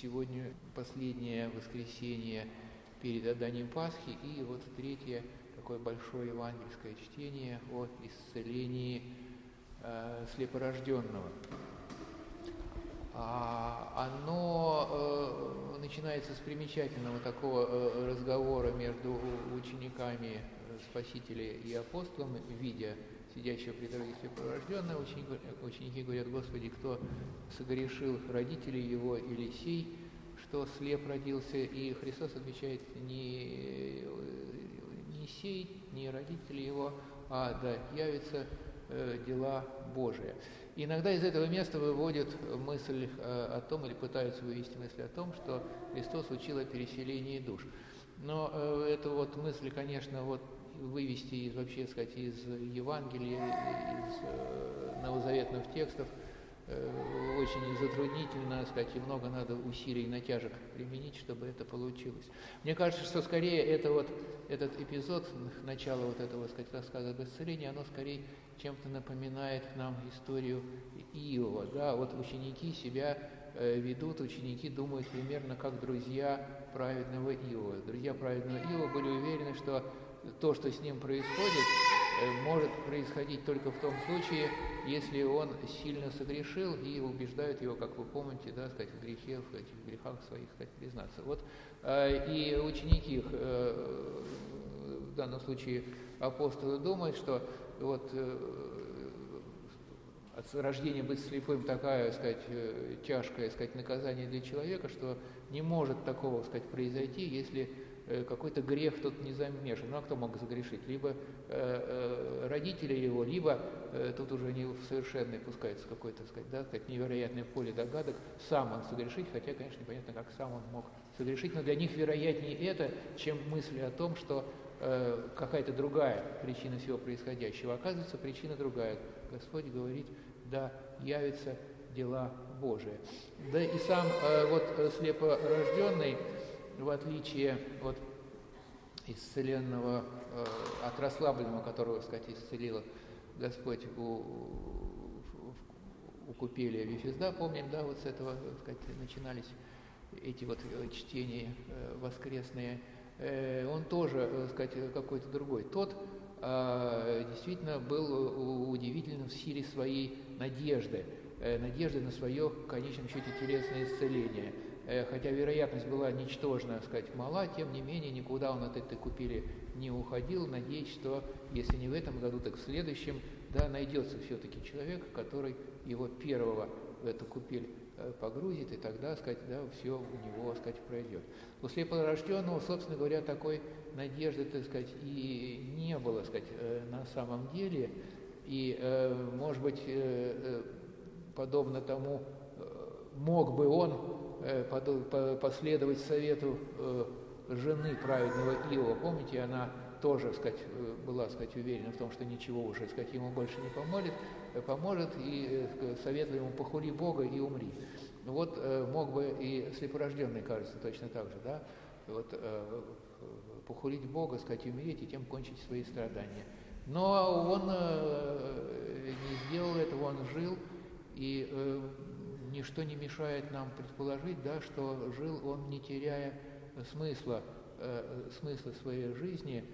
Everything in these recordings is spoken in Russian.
сегодня последнее воскресенье перед отданием Пасхи, и вот третье такое большое евангельское чтение о исцелении э, слепорожденного. А, оно э, начинается с примечательного такого э, разговора между учениками Спасителя и апостолом, видя сидящего при дороге слепорожденного, ученики, ученики говорят, Господи, кто согрешил, родители его или сей, что слеп родился, и Христос отвечает, не, не сей, не родители его, а да, явится э, дела Божия. Иногда из этого места выводят мысль э, о том, или пытаются вывести мысль о том, что Христос учил о переселении душ. Но э, эта вот мысль, конечно, вот вывести из вообще, сказать, из Евангелия, из э, новозаветных текстов э, очень затруднительно, сказать, и много надо усилий, натяжек применить, чтобы это получилось. Мне кажется, что скорее это вот, этот эпизод, начало вот этого, сказать, рассказа об исцелении, оно скорее чем-то напоминает нам историю Иова. Да, вот ученики себя э, ведут, ученики думают примерно как друзья праведного Иова. Друзья праведного Иова были уверены, что то, что с ним происходит, э, может происходить только в том случае, если он сильно согрешил и убеждают его, как вы помните, да, сказать, в грехе, в этих грехах своих, сказать, признаться. Вот э, и ученики их, э, в данном случае апостолы, думают, что вот от рождения быть слепым такая, сказать, тяжкое, сказать, наказание для человека, что не может такого, сказать, произойти, если какой-то грех тут не замешан. Ну а кто мог загрешить? Либо э, э, родители его, либо э, тут уже не в совершенный пускается какой-то, сказать, да, сказать, невероятное поле догадок, сам он согрешить, хотя, конечно, непонятно, как сам он мог согрешить, но для них вероятнее это, чем мысли о том, что э, какая-то другая причина всего происходящего. Оказывается, причина другая. Господь говорит, да, явятся дела Божии. Да и сам э, вот э, слепорожденный, в отличие от исцеленного, э, от расслабленного, которого, сказать, исцелил Господь у, у купели Вифизда, помним, да, вот с этого, сказать, начинались эти вот э, чтения э, воскресные, он тоже, так сказать, какой-то другой. Тот действительно был удивительным в силе своей надежды, надежды на свое, в конечном счете, телесное исцеление – хотя вероятность была ничтожная, сказать, мала, тем не менее никуда он от этой купели не уходил, надеясь, что если не в этом году, так в следующем, да, найдется все-таки человек, который его первого в эту купель э, погрузит, и тогда, сказать, да, все у него, сказать, пройдет. У слепорожденного, собственно говоря, такой надежды, так сказать, и не было, сказать, э, на самом деле, и, может быть, подобно тому, мог бы он Э, последовать совету э, жены праведного Иова. Помните, она тоже, сказать, э, была, сказать, уверена в том, что ничего уже, сказать, ему больше не поможет, поможет и советовала ему похули Бога и умри. Вот мог бы и слепорожденный, кажется, точно так же, да, вот похулить Бога, сказать, умереть и тем кончить свои страдания. Но он не сделал этого, он жил, и ничто не мешает нам предположить, да, что жил он, не теряя смысла, э, смысла своей жизни,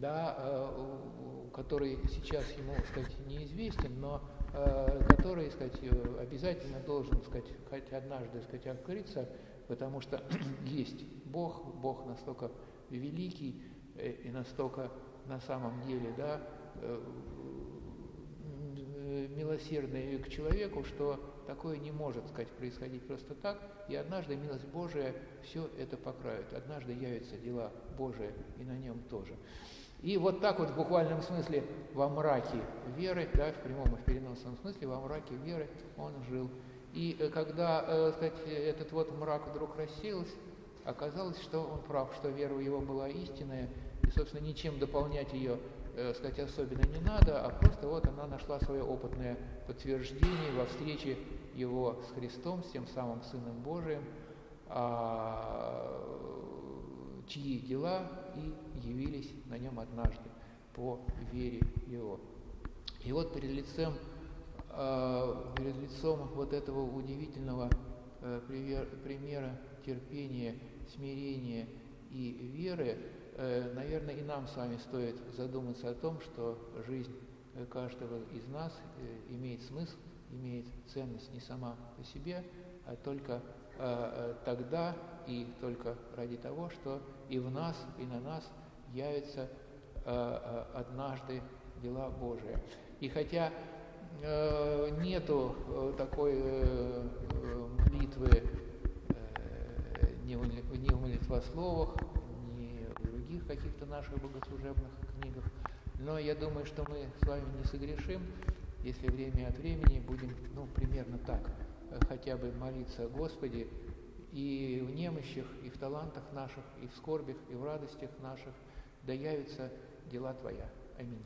да, э, который сейчас ему, сказать, неизвестен, но э, который, сказать, обязательно должен, сказать, хоть однажды, сказать, открыться, потому что есть Бог, Бог настолько великий э, и настолько на самом деле, да, милосердный к человеку, что Такое не может, сказать, происходить просто так, и однажды милость Божия все это покроет. Однажды явятся дела Божии и на нем тоже. И вот так вот в буквальном смысле во мраке веры, да, в прямом и в переносном смысле, во мраке веры он жил. И э, когда, э, сказать, этот вот мрак вдруг рассеялся, оказалось, что он прав, что вера его была истинная, и, собственно, ничем дополнять ее э, сказать, особенно не надо, а просто вот она нашла свое опытное подтверждение во встрече его с Христом, с тем самым Сыном Божиим, а, чьи дела и явились на нем однажды по вере его. И вот перед лицом, а, перед лицом вот этого удивительного примера терпения, смирения и веры, наверное, и нам с вами стоит задуматься о том, что жизнь каждого из нас имеет смысл, имеет ценность не сама по себе, а только тогда и только ради того, что и в нас, и на нас явится однажды дела Божии. И хотя э, нету э, такой э, молитвы э, ни, в, молитвословах, других каких-то наших богослужебных книгах, но я думаю, что мы с вами не согрешим, если время от времени будем, ну, примерно так, хотя бы молиться Господи и в немощах, и в талантах наших, и в скорбях, и в радостях наших, да явятся дела Твоя. Аминь.